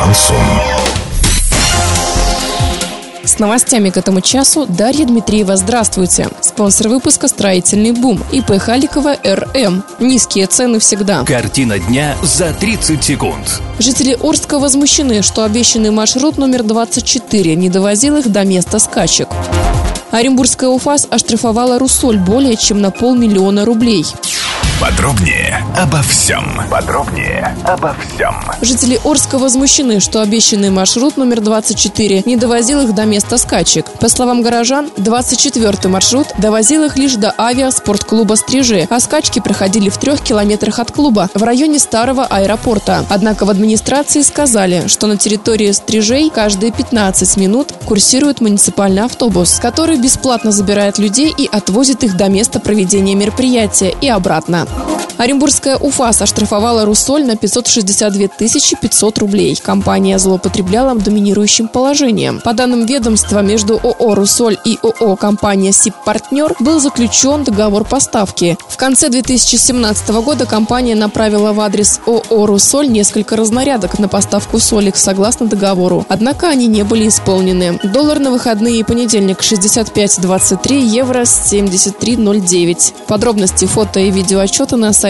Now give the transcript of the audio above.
Шансон. С новостями к этому часу Дарья Дмитриева. Здравствуйте. Спонсор выпуска «Строительный бум» ИП Халикова РМ. Низкие цены всегда. Картина дня за 30 секунд. Жители Орска возмущены, что обещанный маршрут номер 24 не довозил их до места скачек. Оренбургская УФАС оштрафовала «Руссоль» более чем на полмиллиона рублей. Подробнее обо всем. Подробнее обо всем. Жители Орска возмущены, что обещанный маршрут номер 24 не довозил их до места скачек. По словам горожан, 24-й маршрут довозил их лишь до авиаспортклуба «Стрижи», а скачки проходили в трех километрах от клуба, в районе старого аэропорта. Однако в администрации сказали, что на территории «Стрижей» каждые 15 минут курсирует муниципальный автобус, который бесплатно забирает людей и отвозит их до места проведения мероприятия и обратно. Оренбургская УФАС оштрафовала «Руссоль» на 562 500 рублей. Компания злоупотребляла доминирующим положением. По данным ведомства, между ООО «Руссоль» и ООО «Компания СИП-Партнер» был заключен договор поставки. В конце 2017 года компания направила в адрес ООО «Руссоль» несколько разнарядок на поставку соли согласно договору. Однако они не были исполнены. Доллар на выходные и понедельник 65.23, евро 73.09. Подробности фото и видеоотчеты на сайте